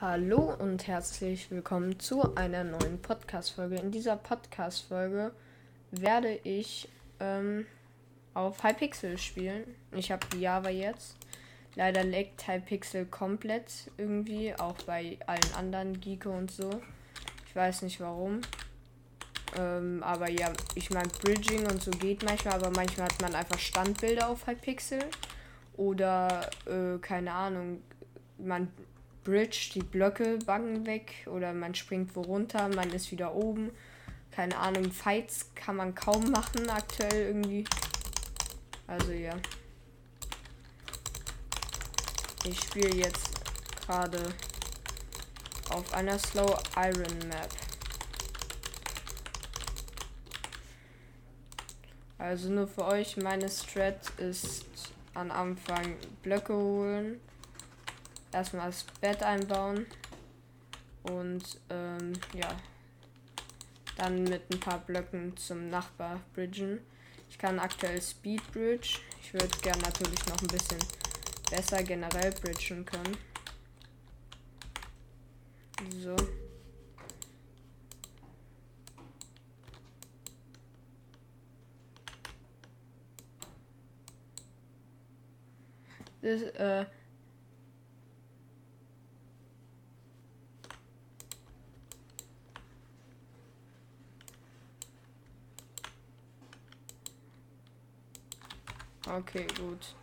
Hallo und herzlich willkommen zu einer neuen Podcast-Folge. In dieser Podcast-Folge werde ich ähm, auf Hypixel spielen. Ich habe Java jetzt. Leider leckt Hypixel komplett irgendwie, auch bei allen anderen Geeko und so. Ich weiß nicht warum. Ähm, aber ja, ich meine, Bridging und so geht manchmal, aber manchmal hat man einfach Standbilder auf Hypixel. Oder, äh, keine Ahnung, man Bridge, die Blöcke backen weg oder man springt wo runter, man ist wieder oben. Keine Ahnung, Fights kann man kaum machen aktuell irgendwie. Also ja. Ich spiele jetzt gerade auf einer Slow Iron Map. Also nur für euch, meine Strat ist am Anfang Blöcke holen erstmal das Bett einbauen und ähm, ja, dann mit ein paar Blöcken zum Nachbar bridgen. Ich kann aktuell Speed Bridge. Ich würde gerne natürlich noch ein bisschen besser generell bridgen können. So. Das, äh, Okay, gut.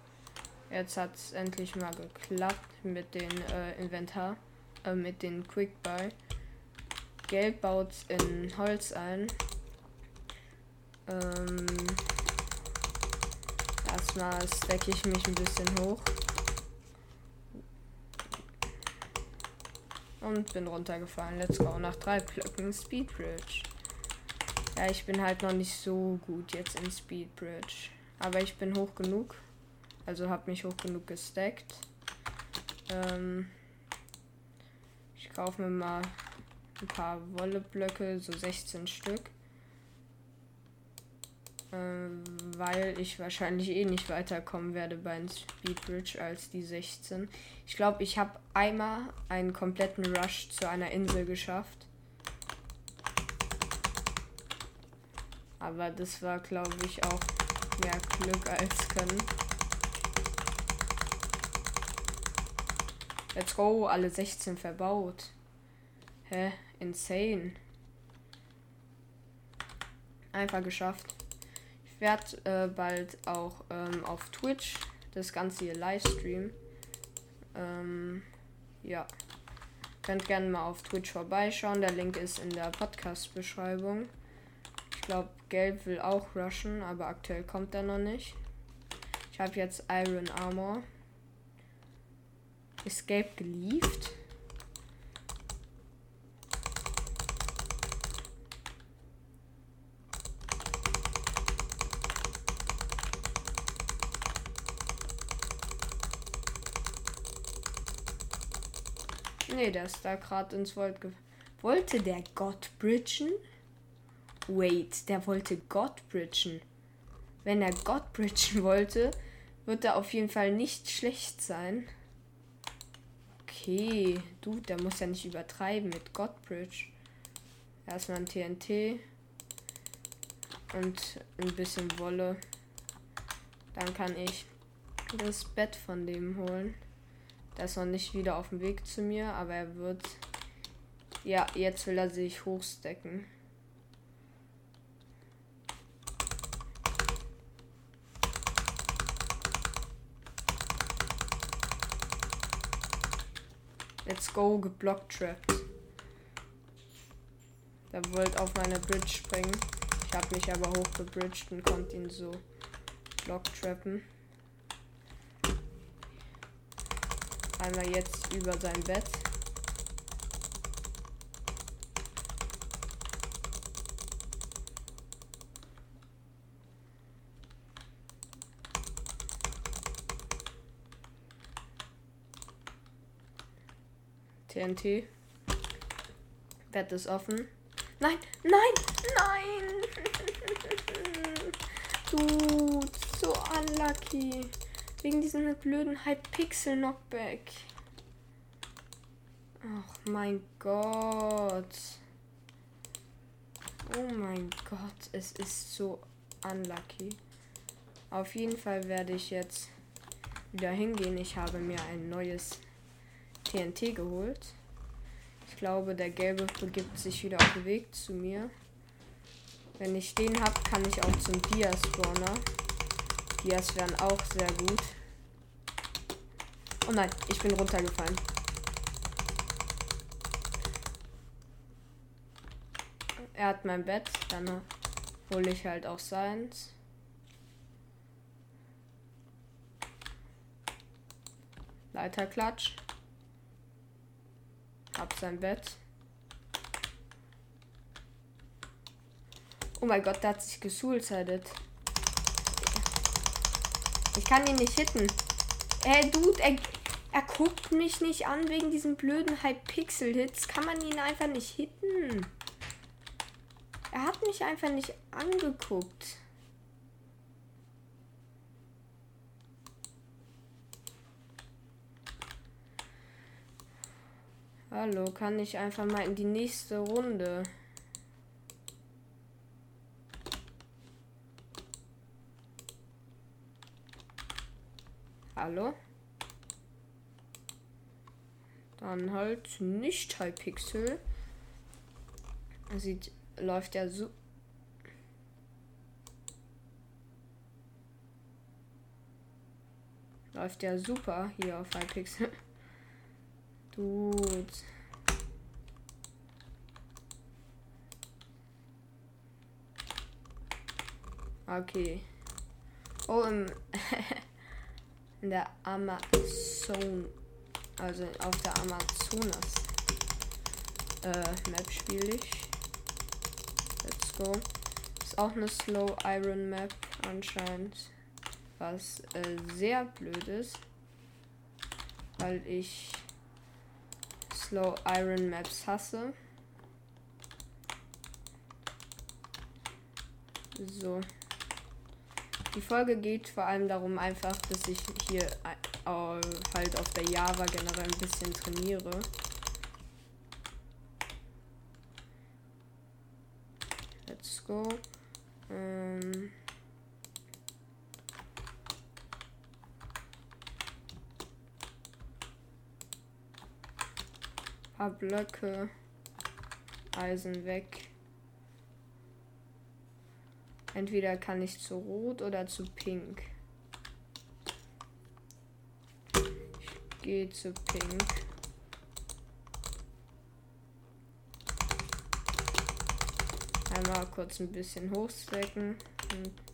Jetzt hat es endlich mal geklappt mit den äh, Inventar, äh, mit den Quick Buy. Geld baut in Holz ein. Ähm, erstmal stecke ich mich ein bisschen hoch. Und bin runtergefallen. Let's go. Nach drei Blöcken Speed Bridge. Ja, ich bin halt noch nicht so gut jetzt in Speed Bridge. Aber ich bin hoch genug. Also habe mich hoch genug gestackt. Ähm, ich kaufe mir mal ein paar Wolleblöcke, so 16 Stück. Ähm, weil ich wahrscheinlich eh nicht weiterkommen werde bei einem Speedbridge als die 16. Ich glaube, ich habe einmal einen kompletten Rush zu einer Insel geschafft. Aber das war, glaube ich, auch mehr Glück als Können. Let's go, alle 16 verbaut. Hä? Insane. Einfach geschafft. Ich werde äh, bald auch ähm, auf Twitch das Ganze hier livestreamen. Ähm, ja. Könnt gerne mal auf Twitch vorbeischauen. Der Link ist in der Podcast-Beschreibung glaube, Gelb will auch rushen, aber aktuell kommt er noch nicht. Ich habe jetzt Iron Armor. Ist Gelb gelieft? Nee, der ist da gerade ins Volt. Wollte der Gott bridgen? Wait, der wollte Gott bridgen. Wenn er Gott bridgen wollte, wird er auf jeden Fall nicht schlecht sein. Okay, du, der muss ja nicht übertreiben mit Godbridge. Erstmal ein TNT und ein bisschen Wolle. Dann kann ich das Bett von dem holen. Der ist noch nicht wieder auf dem Weg zu mir, aber er wird. Ja, jetzt will er sich hochstecken. Let's go, geblockt trapped. Der wollte auf meine Bridge springen. Ich habe mich aber hochgebridged und konnte ihn so block trappen. Einmal jetzt über sein Bett. TNT. Bett ist offen. Nein, nein, nein! Du, so unlucky. Wegen diesem blöden Hypixel Knockback. Ach mein Gott. Oh mein Gott, es ist so unlucky. Auf jeden Fall werde ich jetzt wieder hingehen. Ich habe mir ein neues TNT geholt. Ich glaube, der gelbe begibt sich wieder auf den Weg zu mir. Wenn ich den habe, kann ich auch zum Dia-Spawner. Dias wären auch sehr gut. Oh nein, ich bin runtergefallen. Er hat mein Bett, dann hole ich halt auch seins. Leiterklatsch. Sein Bett. Oh mein Gott, der hat sich gesuicidet. Ich kann ihn nicht hitten. Ey, Dude, er, er guckt mich nicht an wegen diesen blöden Hypixel-Hits. Kann man ihn einfach nicht hitten? Er hat mich einfach nicht angeguckt. Hallo, kann ich einfach mal in die nächste Runde? Hallo? Dann halt nicht Hypixel. Sieht, läuft ja so. Läuft ja super hier auf Hypixel. Dude. Okay. Oh, im in der Amazon, also auf der Amazonas äh, Map spiele ich. Let's go. Ist auch eine Slow Iron Map anscheinend, was äh, sehr blöd ist, weil ich Slow Iron Maps hasse. So. Die Folge geht vor allem darum einfach, dass ich hier äh, halt auf der Java generell ein bisschen trainiere. Let's go. Paar Blöcke. Eisen weg. Entweder kann ich zu rot oder zu pink. Ich gehe zu pink. Einmal kurz ein bisschen hochstecken und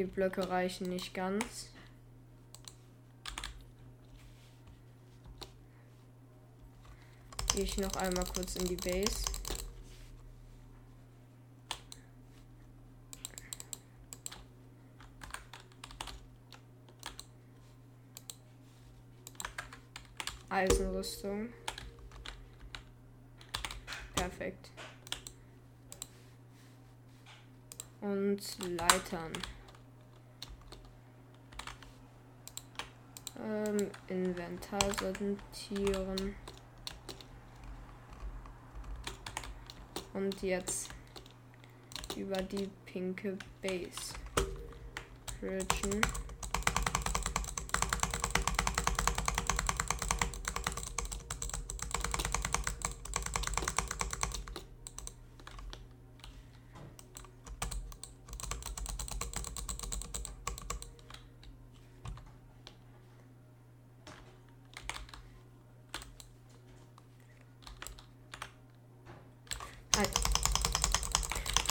Die Blöcke reichen nicht ganz. Gehe ich noch einmal kurz in die Base. Eisenrüstung. Perfekt. Und Leitern. Ähm, Inventar sortieren. Und jetzt über die pinke Base. Bridgen.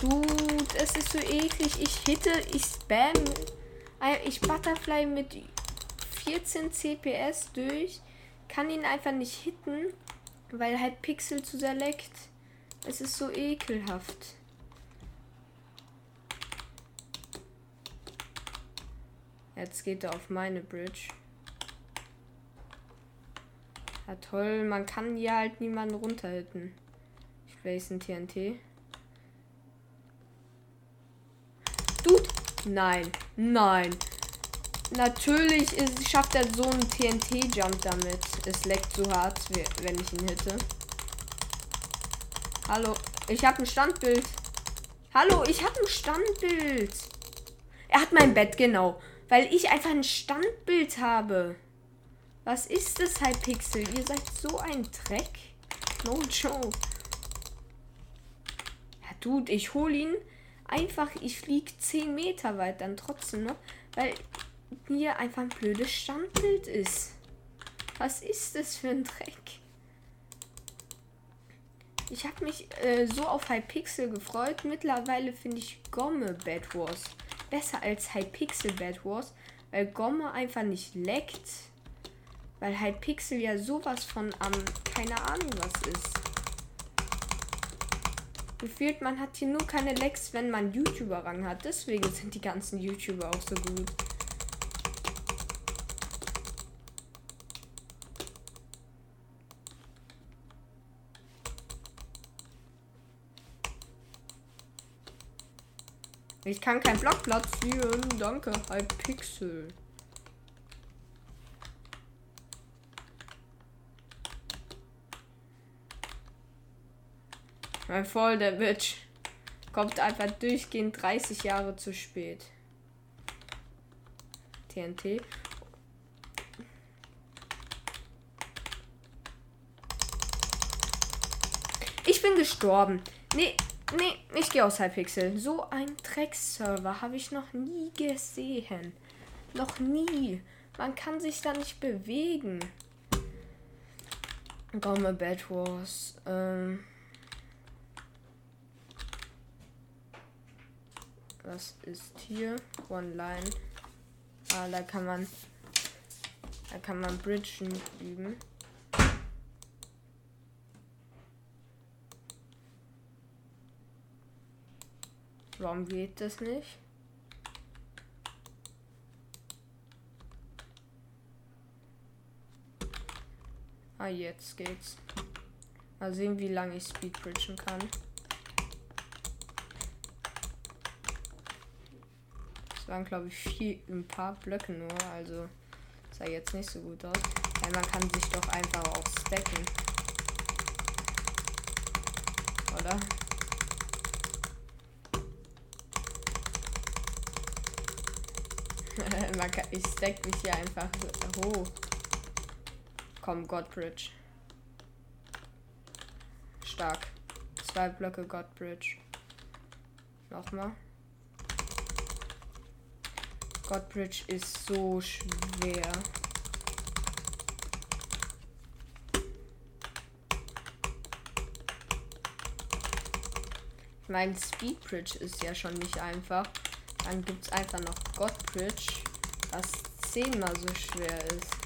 Dude, es ist so eklig. Ich hitte, ich spam. Ich Butterfly mit 14 CPS durch. Kann ihn einfach nicht hitten, weil halt Pixel zu select. Es ist so ekelhaft. Jetzt geht er auf meine Bridge. Ja toll, man kann hier halt niemanden runterhitten. Ich place ein TNT. Dude! Nein, nein. Natürlich ist, schafft er so einen TNT-Jump damit. Es leckt so hart, wenn ich ihn hitte. Hallo, ich habe ein Standbild. Hallo, ich habe ein Standbild. Er hat mein Bett, genau. Weil ich einfach ein Standbild habe. Was ist das, Hypixel? Ihr seid so ein Dreck. No joke. Ja, Dude, ich hole ihn einfach. Ich fliege 10 Meter weit dann trotzdem noch. Weil mir einfach ein blödes Standbild ist. Was ist das für ein Dreck? Ich habe mich äh, so auf Hypixel gefreut. Mittlerweile finde ich Gomme Bad Wars besser als Hypixel Bad Wars, weil Gomme einfach nicht leckt. Weil Hypixel ja sowas von am, ähm, keine Ahnung was ist. Gefühlt, man hat hier nur keine Lecks, wenn man YouTuber-Rang hat. Deswegen sind die ganzen YouTuber auch so gut. Ich kann keinen Block platzieren. Danke, halb Pixel. Weil voll der Bitch kommt einfach durchgehend 30 Jahre zu spät. TNT. Ich bin gestorben. Nee, Nee, ich gehe aus Hypixel. So ein Dreckserver habe ich noch nie gesehen. Noch nie. Man kann sich da nicht bewegen. Gomme Bad Wars. Ähm. Was ist hier? One Line. Ah, da kann man. Da kann man Bridgen üben. Warum geht das nicht? Ah, jetzt geht's. Mal sehen, wie lange ich Speedbridgen kann. Waren, glaube ich, vier, ein paar Blöcke nur. Also sah jetzt nicht so gut aus. Ja, man kann sich doch einfach auch stacken. Oder? ich stack mich hier einfach hoch. Komm, Godbridge. Stark. Zwei Blöcke Godbridge. Nochmal. Godbridge ist so schwer. Mein Speedbridge ist ja schon nicht einfach. Dann gibt es einfach noch Godbridge, was zehnmal so schwer ist.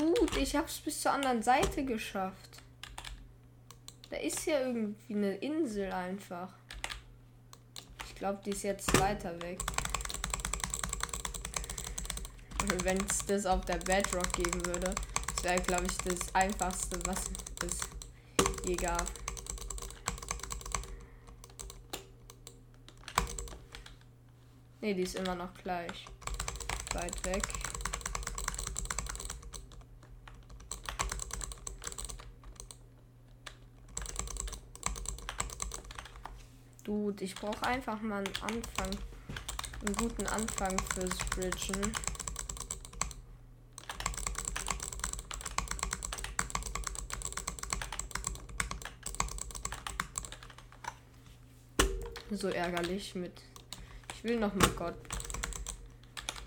Gut, ich hab's bis zur anderen Seite geschafft. Da ist ja irgendwie eine Insel einfach. Ich glaube, die ist jetzt weiter weg. Wenn es das auf der Bedrock geben würde, das wäre, glaube ich, das einfachste, was es je gab. Ne, die ist immer noch gleich. Weit weg. Gut, ich brauche einfach mal einen Anfang. Einen guten Anfang fürs Bridgen. So ärgerlich mit. Ich will noch mal Gott.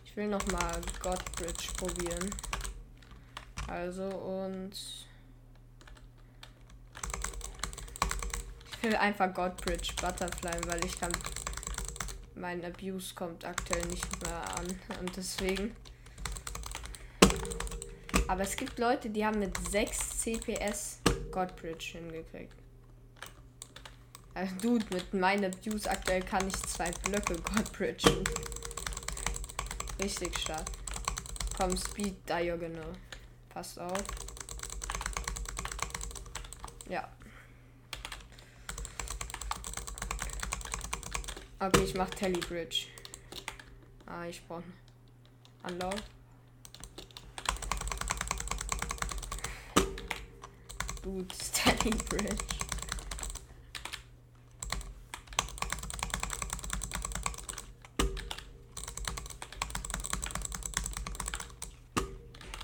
Ich will noch mal Bridge probieren. Also und will einfach Godbridge Butterfly, weil ich kann. Mein Abuse kommt aktuell nicht mehr an. Und deswegen. Aber es gibt Leute, die haben mit 6 CPS Godbridge hingekriegt. Also, Dude, mit meinem Abuse aktuell kann ich zwei Blöcke Godbridgen. Richtig stark. Komm, Speed Diagonal. Passt auf. Ja. Okay, ich mach Telebridge. Ah, ich brauche Anlauf. Dude, Telebridge.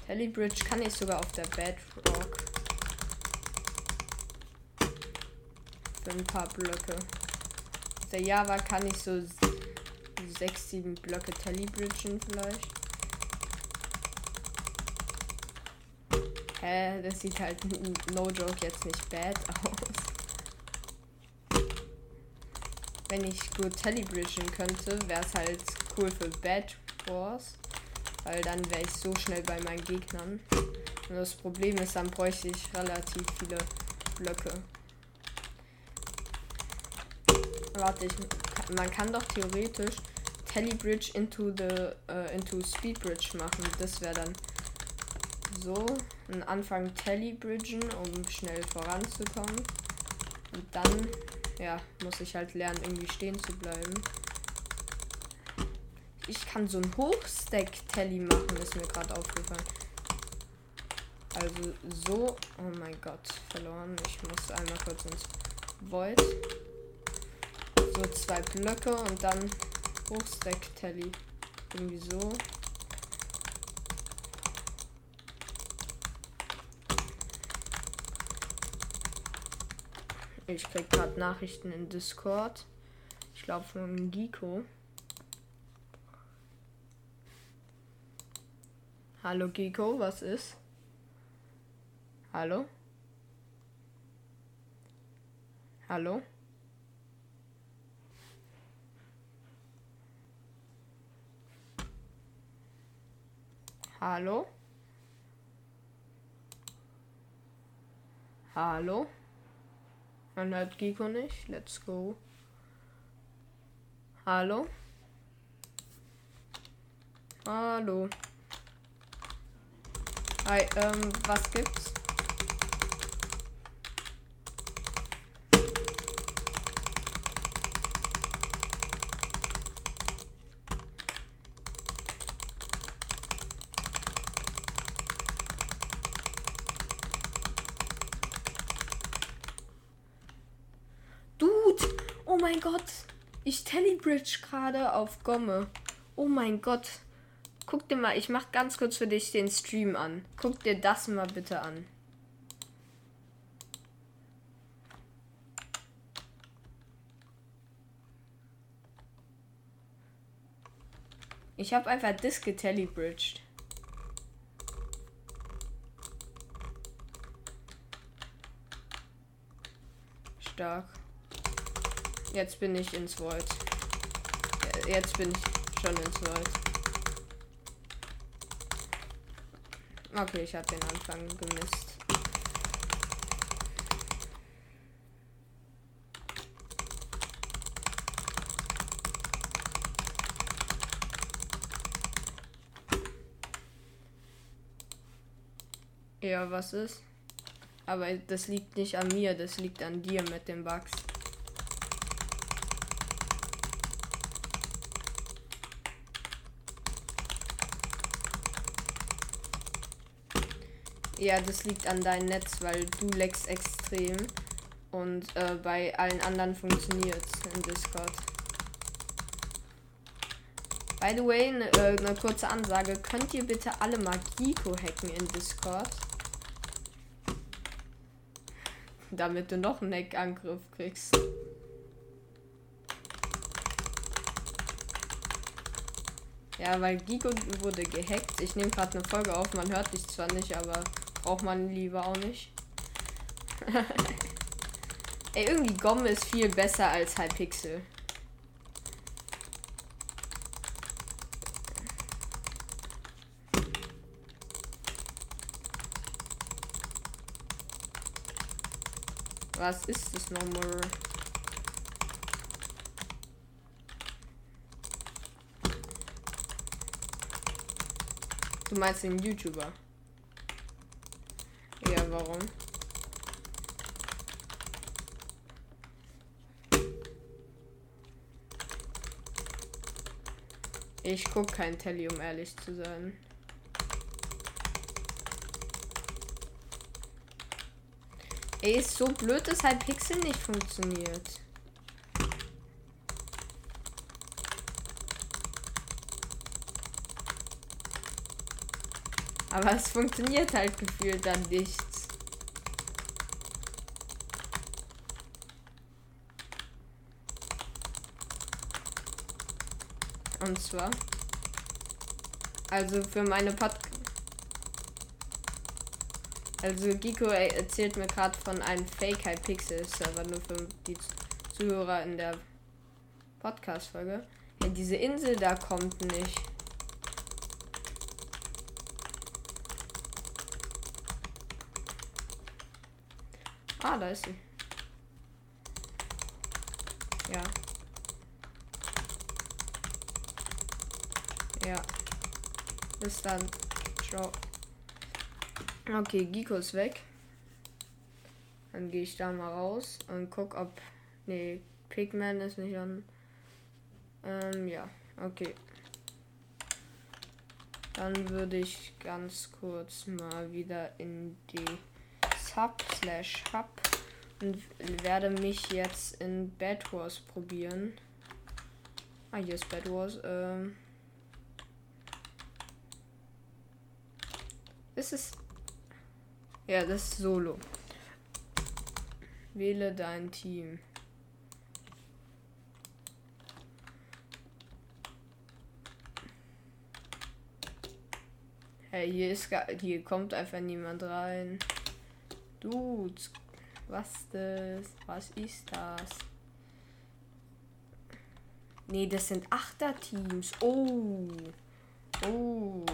Telebridge kann ich sogar auf der Bedrock. Für ein paar Blöcke. Der Java kann ich so 6, 7 Blöcke Telebridgen vielleicht. Hä, das sieht halt no joke jetzt nicht bad aus. Wenn ich gut Telebridgen könnte, wäre es halt cool für Bad Wars. Weil dann wäre ich so schnell bei meinen Gegnern. Und das Problem ist, dann bräuchte ich relativ viele Blöcke. Warte, ich, man kann doch theoretisch Telebridge into the uh, into Speedbridge machen. Das wäre dann so ein Anfang Telebridgen, um schnell voranzukommen. Und dann, ja, muss ich halt lernen, irgendwie stehen zu bleiben ich kann so ein Hochstack-Telly machen, ist mir gerade aufgefallen. Also so. Oh mein Gott, verloren. Ich muss einmal kurz ins Void. So zwei Blöcke und dann Hochstack-Telly. Irgendwie so. Ich krieg gerade Nachrichten in Discord. Ich glaube von Giko. Hallo Giko, was ist? Hallo? Hallo? Hallo? Hallo? Man hört Giko nicht. Let's go. Hallo? Hallo? Hi, ähm, was gibt's? Dude! Oh mein Gott! Ich Telebridge gerade auf Gomme. Oh mein Gott. Guck dir mal, ich mach ganz kurz für dich den Stream an. Guck dir das mal bitte an. Ich habe einfach das getelebridged. Stark. Jetzt bin ich ins Void. Jetzt bin ich schon ins Void. Okay, ich habe den Anfang gemisst. Ja, was ist? Aber das liegt nicht an mir, das liegt an dir mit den Bugs. Ja, das liegt an deinem Netz, weil du leckst extrem. Und äh, bei allen anderen funktioniert in Discord. By the way, eine äh, ne kurze Ansage. Könnt ihr bitte alle Magiko hacken in Discord? Damit du noch einen Neckangriff kriegst. Ja, weil Gigo wurde gehackt. Ich nehme gerade eine Folge auf, man hört dich zwar nicht, aber Braucht man lieber auch nicht. Ey, irgendwie Gomme ist viel besser als Hypixel. Was ist das nochmal? Du meinst den YouTuber? Ja, warum? Ich guck kein Telly, um ehrlich zu sein. Ey, ist so blöd, dass halt Pixel nicht funktioniert. Aber es funktioniert halt gefühlt dann nichts. Und zwar. Also für meine Podcast. Also Giko erzählt mir gerade von einem Fake Hypixel Server nur für die Zuhörer in der Podcast Folge. Ja, diese Insel da kommt nicht. Ah, da ist sie. Ja. Ja. Bis dann. Ciao. Okay, Giko ist weg. Dann gehe ich da mal raus und guck, ob. Nee, Pigman ist nicht an. Ähm, ja, okay. Dann würde ich ganz kurz mal wieder in die Sub slash Hub und werde mich jetzt in Bad Wars probieren. Ah, hier ist Bad Wars. Ähm. Ist es ja, das ist Solo. Wähle dein Team. Hey, hier ist gar, hier kommt einfach niemand rein. Dudes, was das? Was ist das? Nee, das sind Achter-Teams. Oh. Oh.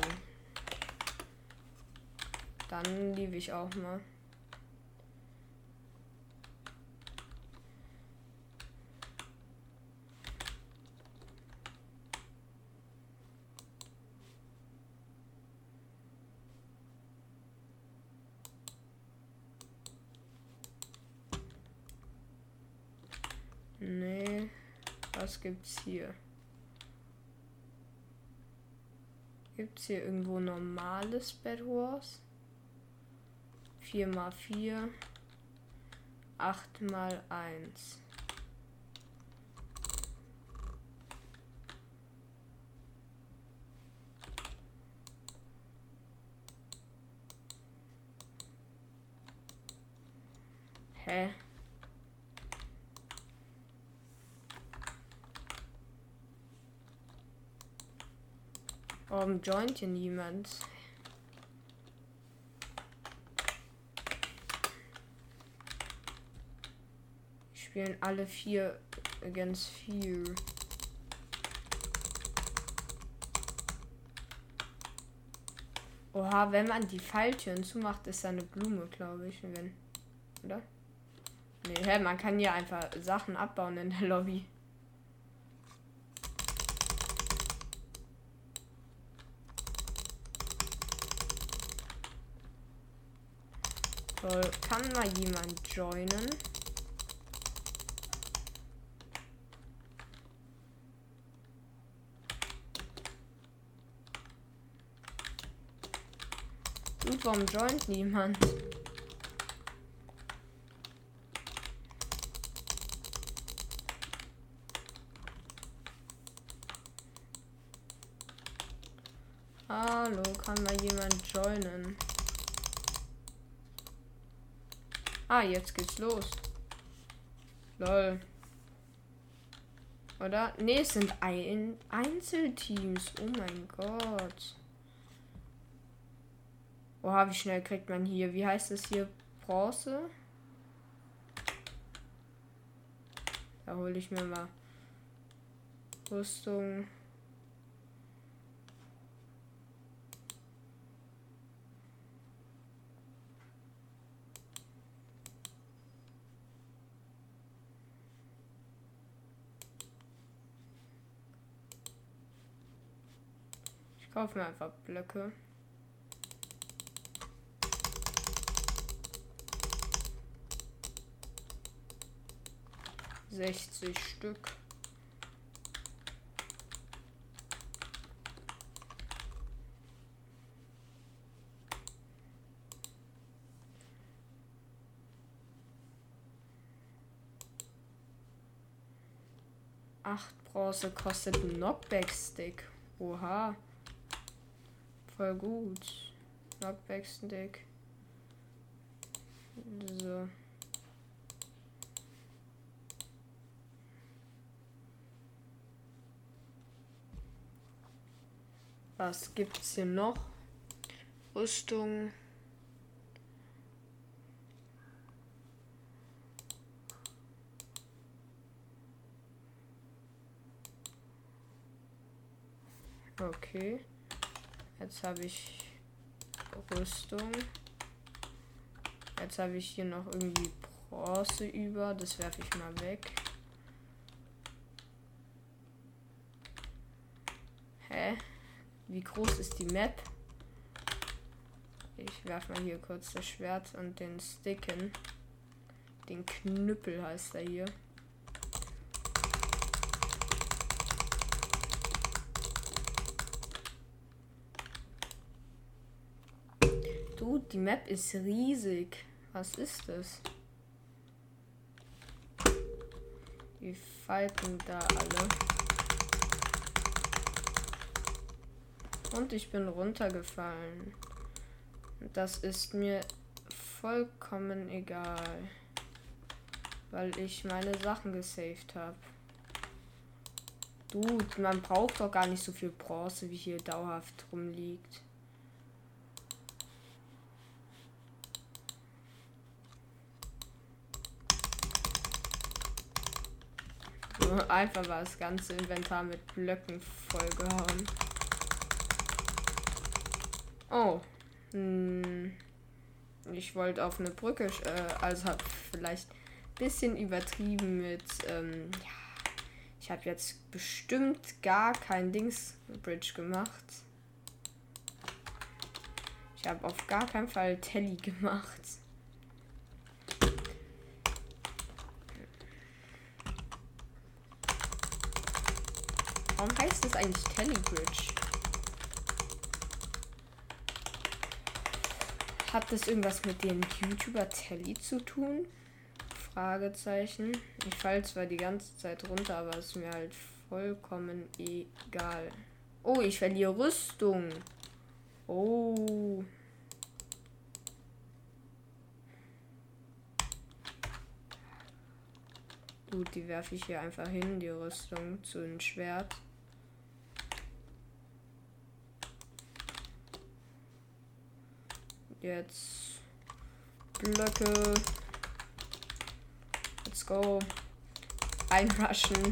Dann liebe ich auch mal. Nee, was gibt's hier? Gibt's hier irgendwo normales Bed Wars? 4 mal 4, 8 mal 1. Hä? Warum joint hier niemand? spielen alle vier against vier. Oha, wenn man die Falltüren zumacht, ist da eine Blume, glaube ich. Wenn, oder? Nee, man kann ja einfach Sachen abbauen in der Lobby. Toll. Kann mal jemand joinen? Und warum joint niemand? Hallo, kann mal jemand joinen? Ah, jetzt geht's los. Lol. Oder? Ne, es sind ein Einzelteams. Oh mein Gott. Oha, wie schnell kriegt man hier? Wie heißt es hier? Bronze? Da hole ich mir mal Rüstung. Ich kaufe mir einfach Blöcke. Sechzig Stück. Acht Bronze kostet ein Knockback-Stick. Oha. Voll gut. Knockback-Stick. So. Was gibt's hier noch? Rüstung. Okay. Jetzt habe ich Rüstung. Jetzt habe ich hier noch irgendwie Bronze über. Das werfe ich mal weg. Hä? Wie groß ist die Map? Ich werfe mal hier kurz das Schwert und den Stick hin. Den Knüppel heißt er hier. Du, die Map ist riesig. Was ist das? Die Falken da alle. Und ich bin runtergefallen. Das ist mir vollkommen egal. Weil ich meine Sachen gesaved habe. Dude, man braucht doch gar nicht so viel Bronze, wie hier dauerhaft rumliegt. Einfach war das ganze Inventar mit Blöcken vollgehauen. Oh. Hm. Ich wollte auf eine Brücke, äh, also hab vielleicht ein bisschen übertrieben mit, ähm, ja. Ich habe jetzt bestimmt gar kein Dings Bridge gemacht. Ich habe auf gar keinen Fall Telly gemacht. Warum heißt das eigentlich Telebridge? Hat das irgendwas mit dem YouTuber Telly zu tun? Fragezeichen. Ich falle zwar die ganze Zeit runter, aber ist mir halt vollkommen egal. Oh, ich verliere Rüstung. Oh. Gut, die werfe ich hier einfach hin, die Rüstung zu einem Schwert. Jetzt Blöcke. Let's go. Einrushen.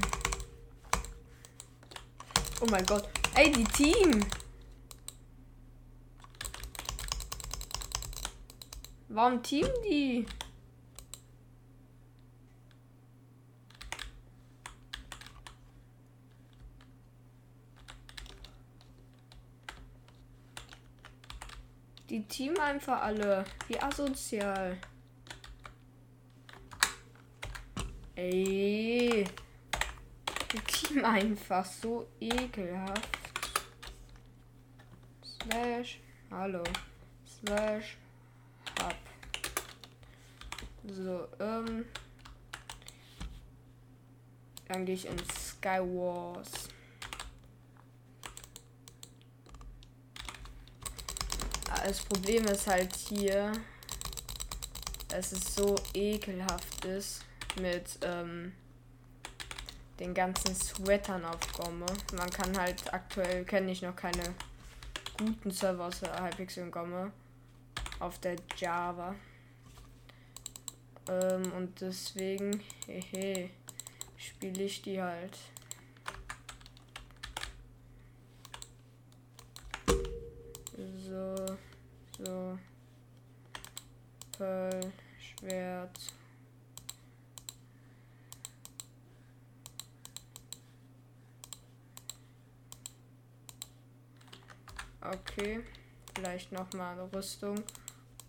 Oh mein Gott. Ey, die Team. Warum Team die? Team einfach alle. Wie asozial. Ey. Die Team einfach so ekelhaft. Slash. Hallo. Slash. Hub. So, ähm. Dann gehe ich in Skywars. Das Problem ist halt hier, dass es so ekelhaft ist mit ähm, den ganzen Sweatern auf Gomme. Man kann halt aktuell kenne ich noch keine guten Server aus Hypixel und Gomme auf der Java. Ähm, und deswegen, hehe, spiele ich die halt. So, so. Pearl, Schwert. Okay. Vielleicht noch mal Rüstung.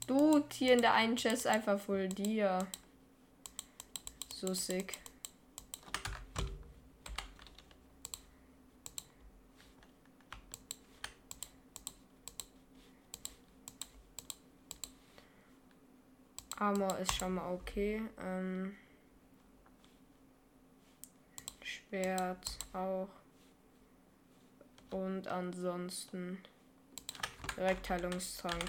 Du, hier in der einen Chest einfach voll dir. So sick. Armor ist schon mal okay. Ähm Schwert auch. Und ansonsten Direktheilungstrank.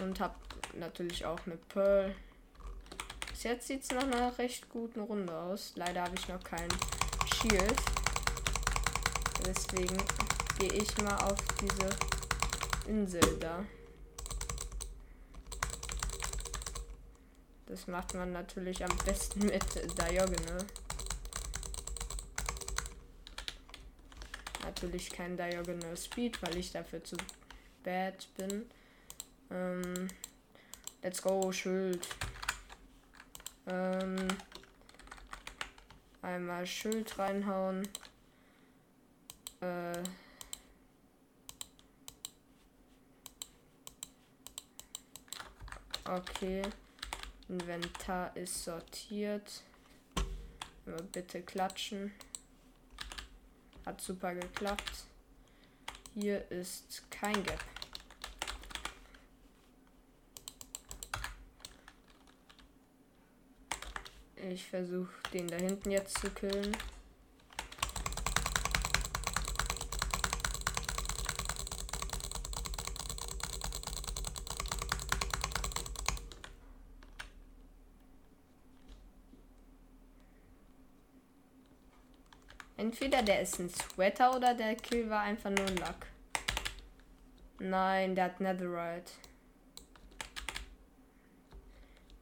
Und hab natürlich auch eine Pearl. Bis jetzt sieht es nach einer recht guten Runde aus. Leider habe ich noch kein Shield. Deswegen gehe ich mal auf diese Insel da. Das macht man natürlich am besten mit Diagonal. Natürlich kein Diagonal Speed, weil ich dafür zu bad bin. Ähm, let's go, Schild. Ähm, einmal Schild reinhauen. Äh, okay. Inventar ist sortiert. Immer bitte klatschen. Hat super geklappt. Hier ist kein Gap. Ich versuche den da hinten jetzt zu killen. Entweder der ist ein Sweater oder der Kill war einfach nur ein Luck. Nein, der hat Netherite.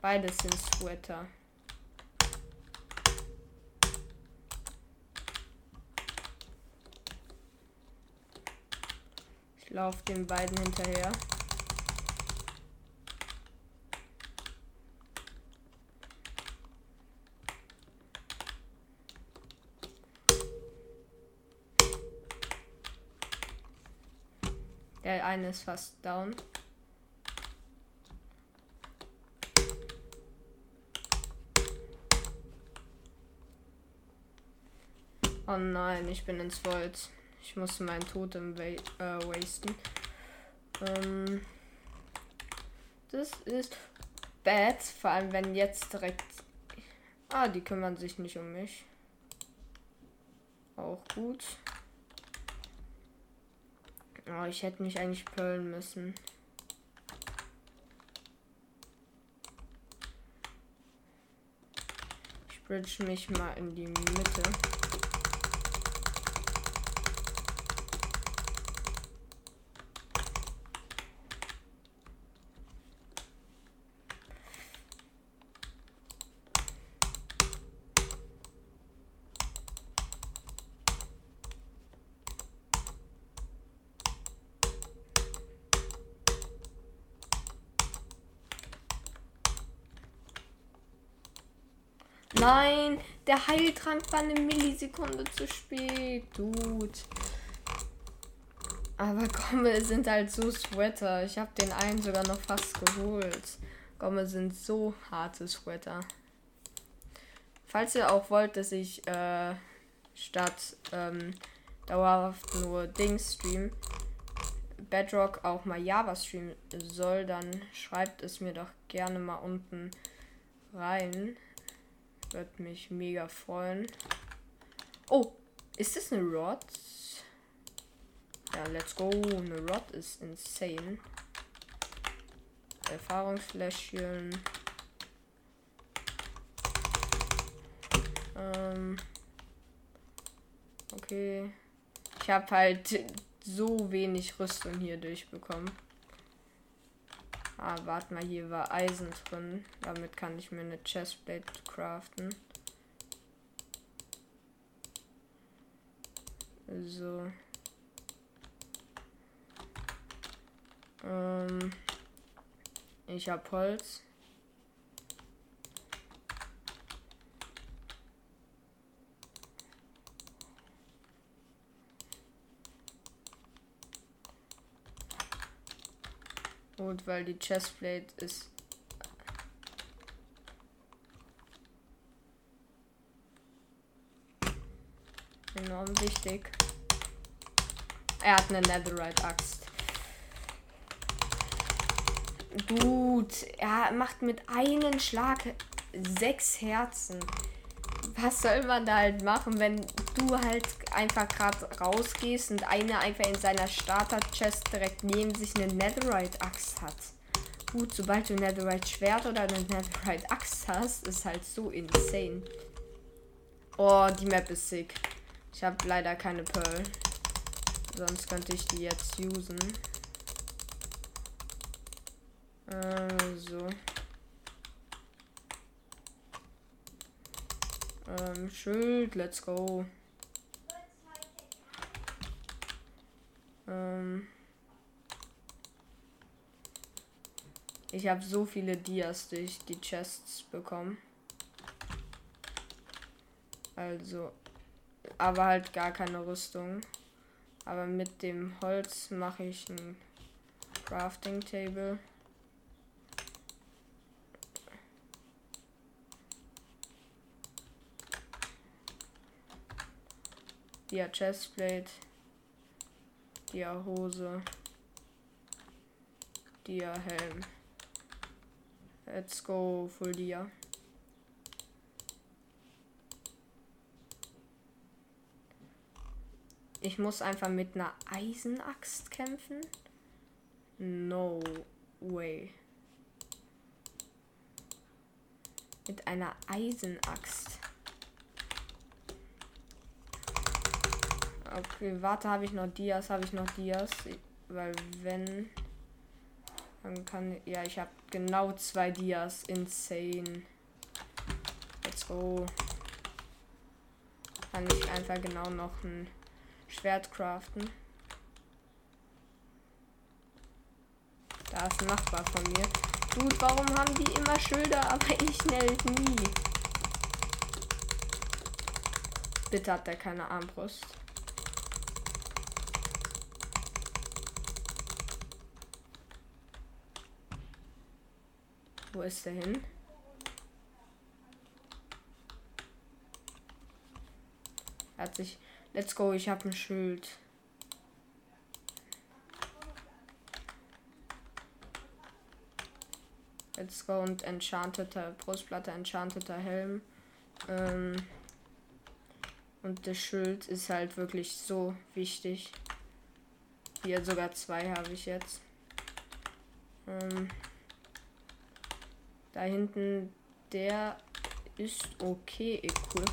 Beides sind Sweater. Ich laufe den beiden hinterher. Der eine ist fast down. Oh nein, ich bin ins Volt. Ich muss meinen Totem wa äh, wasten. Ähm, das ist bad, vor allem wenn jetzt direkt. Ah, die kümmern sich nicht um mich. Auch gut. Oh, ich hätte mich eigentlich pöllen müssen. Ich bridge mich mal in die Mitte. Nein, der Heiltrank war eine Millisekunde zu spät. Dude. Aber Gomme sind halt so Sweater. Ich habe den einen sogar noch fast geholt. Gomme sind so harte Sweater. Falls ihr auch wollt, dass ich äh, statt ähm, dauerhaft nur Dings stream, Bedrock auch mal Java streamen soll, dann schreibt es mir doch gerne mal unten rein. Würde mich mega freuen. Oh, ist das eine Rod? Ja, let's go. Eine Rod ist insane. Erfahrungsfläschchen. Ähm. Okay. Ich habe halt so wenig Rüstung hier durchbekommen. Ah, warte mal, hier war Eisen drin. Damit kann ich mir eine Chestplate craften. So. Ähm, ich habe Holz. Gut, weil die Chestplate ist enorm wichtig. Er hat eine Netherite-Axt. Dude, er macht mit einem Schlag sechs Herzen. Was soll man da halt machen, wenn du halt einfach gerade rausgehst und einer einfach in seiner Starter-Chest direkt neben sich eine Netherite-Axt hat? Gut, sobald du ein Netherite-Schwert oder eine Netherite-Axt hast, ist halt so insane. Oh, die Map ist sick. Ich habe leider keine Pearl. Sonst könnte ich die jetzt usen. Also. Ähm, Schild, let's go. Ähm. Ich habe so viele Dias durch die Chests bekommen. Also, aber halt gar keine Rüstung. Aber mit dem Holz mache ich ein Crafting Table. Dia Chestplate. Dia Hose. Dia Helm. Let's go, Full Dia. Ich muss einfach mit einer Eisenaxt kämpfen? No way. Mit einer Eisenaxt. Okay, warte, habe ich noch Dias, habe ich noch Dias. Weil wenn... Dann kann... Ja, ich habe genau zwei Dias. Insane. Let's go. Kann ich einfach genau noch ein Schwert craften. Da ist ein Nachbar von mir. Dude, warum haben die immer Schilder, aber ich hält nie? Bitte hat er keine Armbrust. Wo ist der hin? Hat sich Let's go, ich habe ein Schild. Let's go und enchanteter Brustplatte, enchanteter Helm. Ähm und das Schild ist halt wirklich so wichtig. Hier sogar zwei habe ich jetzt. Ähm da hinten, der ist okay equipped.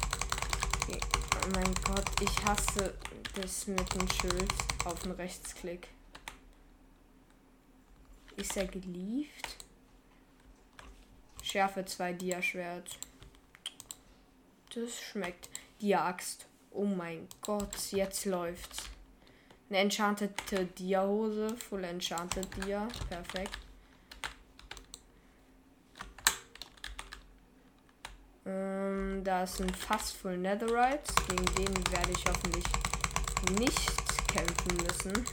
Okay. Oh mein Gott, ich hasse das mit dem Schild auf den Rechtsklick. Ist er gelieft? Schärfe 2 Dia-Schwert. Das schmeckt. Dia-Axt. Oh mein Gott, jetzt läuft's. Eine enchantete Dia-Hose. Full enchanted Dia. Perfekt. Ähm, da ist ein Fass voll Netherite. Gegen den werde ich hoffentlich nicht kämpfen müssen.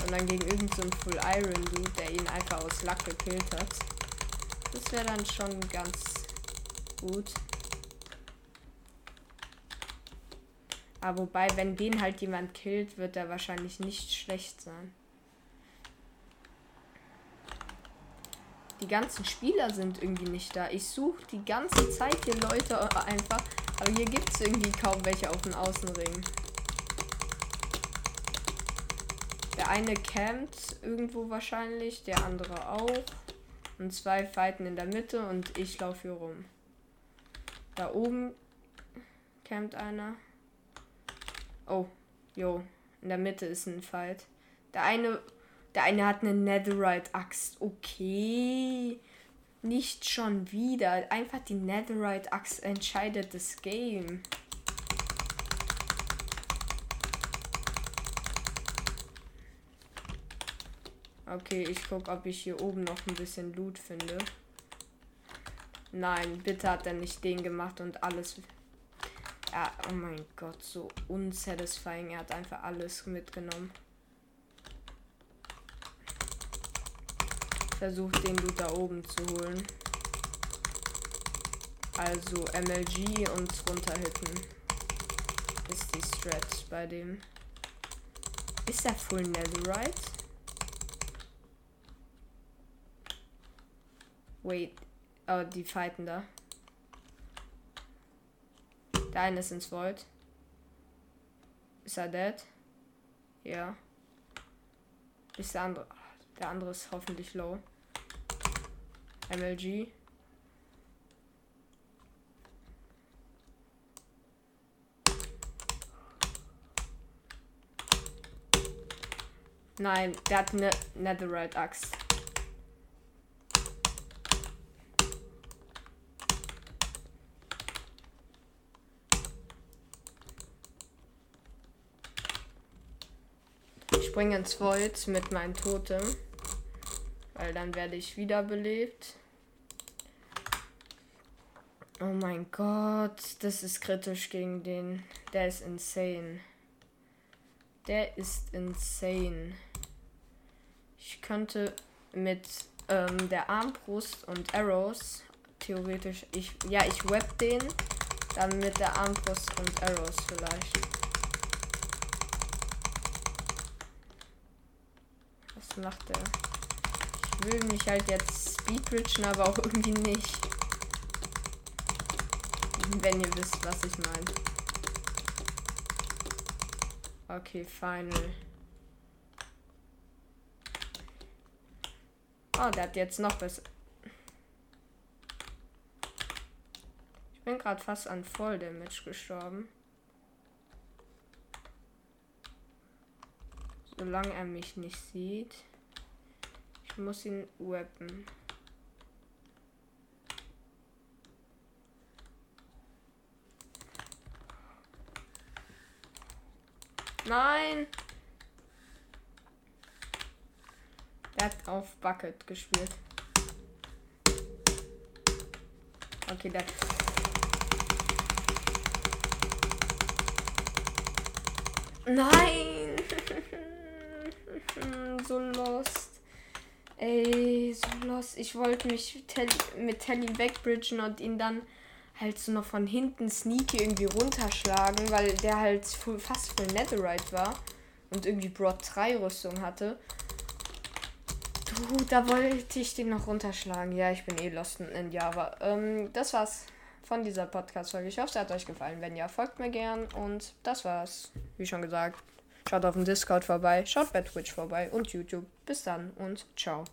Sondern gegen irgendeinen so Full Iron Dude, der ihn einfach aus Lack gekillt hat. Das wäre dann schon ganz gut. Aber wobei, wenn den halt jemand killt, wird er wahrscheinlich nicht schlecht sein. Die ganzen Spieler sind irgendwie nicht da. Ich suche die ganze Zeit hier Leute einfach. Aber hier gibt es irgendwie kaum welche auf dem Außenring. Der eine campt irgendwo wahrscheinlich, der andere auch. Und zwei fighten in der Mitte und ich laufe hier rum. Da oben campt einer. Oh, jo. In der Mitte ist ein Fight. Der eine der eine hat eine Netherite-Axt. Okay. Nicht schon wieder. Einfach die Netherite-Axt entscheidet das Game. Okay, ich guck, ob ich hier oben noch ein bisschen Loot finde. Nein, bitte hat er nicht den gemacht und alles. Ja, oh mein Gott, so unsatisfying. Er hat einfach alles mitgenommen. Versucht den Loot da oben zu holen. Also MLG und runterhitten. Ist die Strat bei dem. Ist der Full Netherite? Wait. Oh, die fighten da. Der eine ist ins Void. Ist er dead? Ja. Ist der andere. Der andere ist hoffentlich low. MLG. Nein, der hat eine Netherite Axt. Ich springe ins Void mit meinem Totem. Weil dann werde ich wiederbelebt. Oh mein Gott, das ist kritisch gegen den. Der ist insane. Der ist insane. Ich könnte mit ähm, der Armbrust und Arrows theoretisch. Ich, ja, ich web den. Dann mit der Armbrust und Arrows vielleicht. Was macht der? Ich will mich halt jetzt speedbridgen, aber auch irgendwie nicht. Wenn ihr wisst, was ich meine. Okay, final. Oh, der hat jetzt noch besser. Ich bin gerade fast an Voll Damage gestorben. Solange er mich nicht sieht. Ich muss ihn weapon. Nein! Er hat auf Bucket gespielt. Okay, der. Nein! so lost. Ey, so lost. Ich wollte mich mit Telly wegbridgen und ihn dann halt so noch von hinten sneaky irgendwie runterschlagen, weil der halt fast voll Netherite war und irgendwie Broad 3 Rüstung hatte. Du, da wollte ich den noch runterschlagen. Ja, ich bin eh lost in Java. Ähm, das war's von dieser Podcast-Folge. Ich hoffe, es hat euch gefallen. Wenn ja, folgt mir gern. Und das war's. Wie schon gesagt, schaut auf dem Discord vorbei, schaut bei Twitch vorbei und YouTube. Bis dann und ciao.